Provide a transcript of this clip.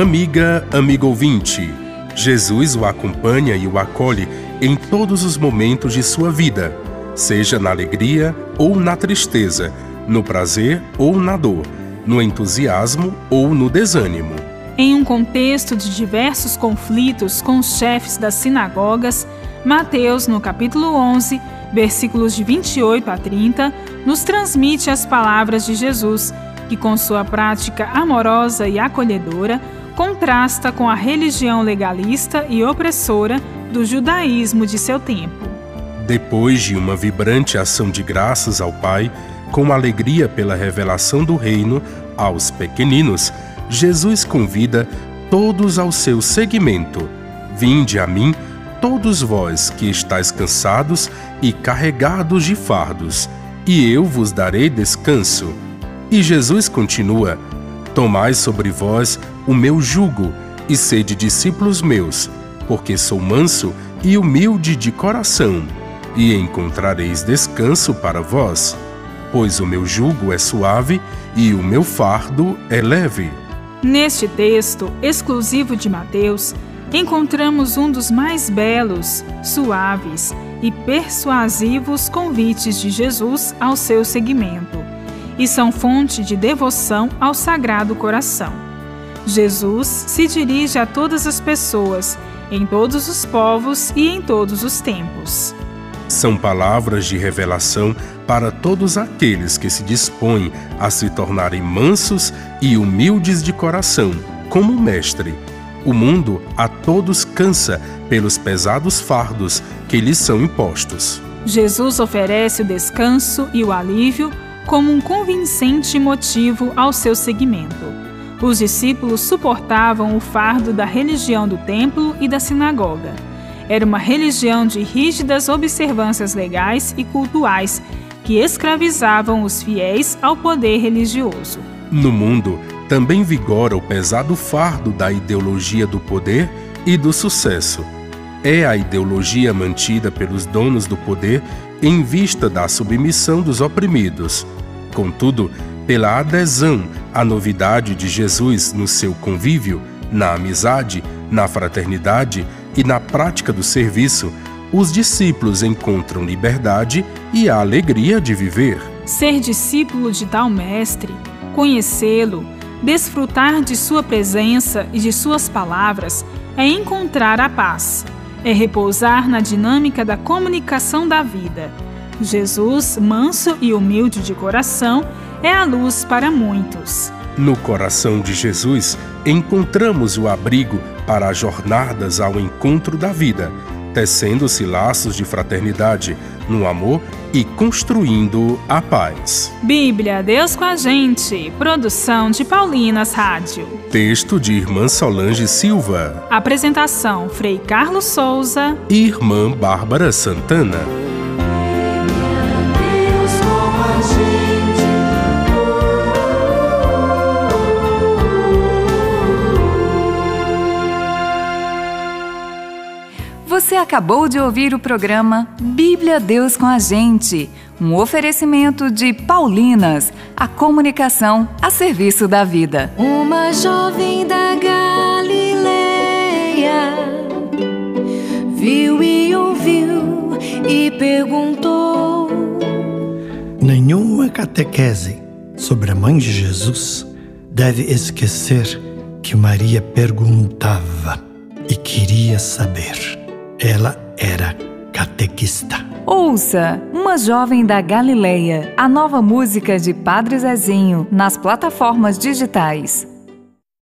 Amiga, amigo ouvinte, Jesus o acompanha e o acolhe em todos os momentos de sua vida, seja na alegria ou na tristeza, no prazer ou na dor, no entusiasmo ou no desânimo. Em um contexto de diversos conflitos com os chefes das sinagogas, Mateus, no capítulo 11, versículos de 28 a 30, nos transmite as palavras de Jesus, que, com sua prática amorosa e acolhedora, contrasta com a religião legalista e opressora do judaísmo de seu tempo. Depois de uma vibrante ação de graças ao Pai, com alegria pela revelação do reino aos pequeninos, Jesus convida todos ao seu seguimento. Vinde a mim, todos vós que estáis cansados e carregados de fardos, e eu vos darei descanso. E Jesus continua: Tomai sobre vós o meu jugo e sede discípulos meus, porque sou manso e humilde de coração, e encontrareis descanso para vós, pois o meu jugo é suave e o meu fardo é leve. Neste texto exclusivo de Mateus, encontramos um dos mais belos, suaves e persuasivos convites de Jesus ao seu seguimento, e são fonte de devoção ao Sagrado Coração. Jesus se dirige a todas as pessoas, em todos os povos e em todos os tempos. São palavras de revelação para todos aqueles que se dispõem a se tornarem mansos e humildes de coração, como o Mestre. O mundo a todos cansa pelos pesados fardos que lhes são impostos. Jesus oferece o descanso e o alívio como um convincente motivo ao seu seguimento. Os discípulos suportavam o fardo da religião do templo e da sinagoga era uma religião de rígidas observâncias legais e cultuais que escravizavam os fiéis ao poder religioso. No mundo, também vigora o pesado fardo da ideologia do poder e do sucesso. É a ideologia mantida pelos donos do poder em vista da submissão dos oprimidos. Contudo, pela adesão à novidade de Jesus no seu convívio, na amizade, na fraternidade e na prática do serviço, os discípulos encontram liberdade e a alegria de viver. Ser discípulo de tal mestre, conhecê-lo, desfrutar de sua presença e de suas palavras é encontrar a paz, é repousar na dinâmica da comunicação da vida. Jesus, manso e humilde de coração, é a luz para muitos. No coração de Jesus, encontramos o abrigo para as jornadas ao encontro da vida, tecendo-se laços de fraternidade no amor e construindo a paz. Bíblia, Deus com a gente. Produção de Paulinas Rádio. Texto de Irmã Solange Silva. Apresentação: Frei Carlos Souza e Irmã Bárbara Santana. Você acabou de ouvir o programa Bíblia Deus com a Gente, um oferecimento de Paulinas, a comunicação a serviço da vida. Uma jovem da Galileia viu e ouviu e perguntou. Nenhuma catequese sobre a mãe de Jesus deve esquecer que Maria perguntava e queria saber. Ela era catequista. Ouça Uma Jovem da Galileia, a nova música de Padre Zezinho nas plataformas digitais.